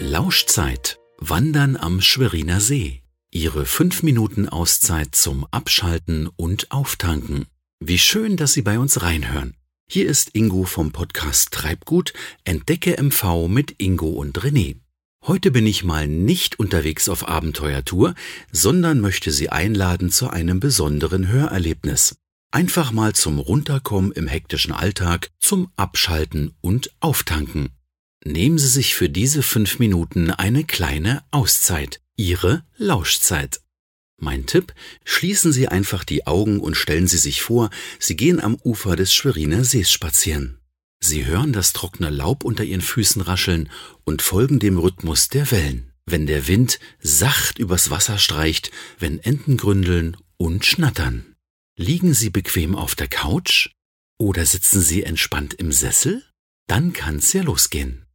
Lauschzeit. Wandern am Schweriner See. Ihre fünf Minuten Auszeit zum Abschalten und Auftanken. Wie schön, dass Sie bei uns reinhören. Hier ist Ingo vom Podcast Treibgut. Entdecke MV mit Ingo und René. Heute bin ich mal nicht unterwegs auf Abenteuertour, sondern möchte Sie einladen zu einem besonderen Hörerlebnis. Einfach mal zum Runterkommen im hektischen Alltag, zum Abschalten und Auftanken. Nehmen Sie sich für diese fünf Minuten eine kleine Auszeit, Ihre Lauschzeit. Mein Tipp, schließen Sie einfach die Augen und stellen Sie sich vor, Sie gehen am Ufer des Schweriner Sees spazieren. Sie hören das trockene Laub unter Ihren Füßen rascheln und folgen dem Rhythmus der Wellen, wenn der Wind sacht übers Wasser streicht, wenn Enten gründeln und schnattern. Liegen Sie bequem auf der Couch? Oder sitzen Sie entspannt im Sessel? Dann kann's ja losgehen.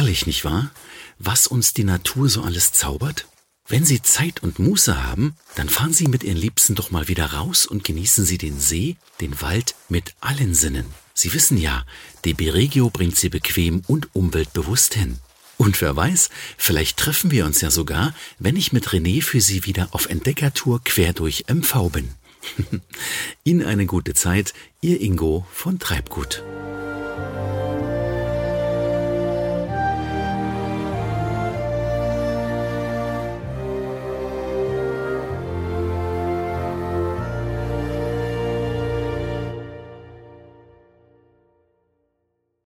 Herrlich, nicht wahr? Was uns die Natur so alles zaubert? Wenn Sie Zeit und Muße haben, dann fahren Sie mit Ihren Liebsten doch mal wieder raus und genießen Sie den See, den Wald mit allen Sinnen. Sie wissen ja, DB Regio bringt Sie bequem und umweltbewusst hin. Und wer weiß, vielleicht treffen wir uns ja sogar, wenn ich mit René für Sie wieder auf Entdeckertour quer durch MV bin. Ihnen eine gute Zeit, Ihr Ingo von Treibgut.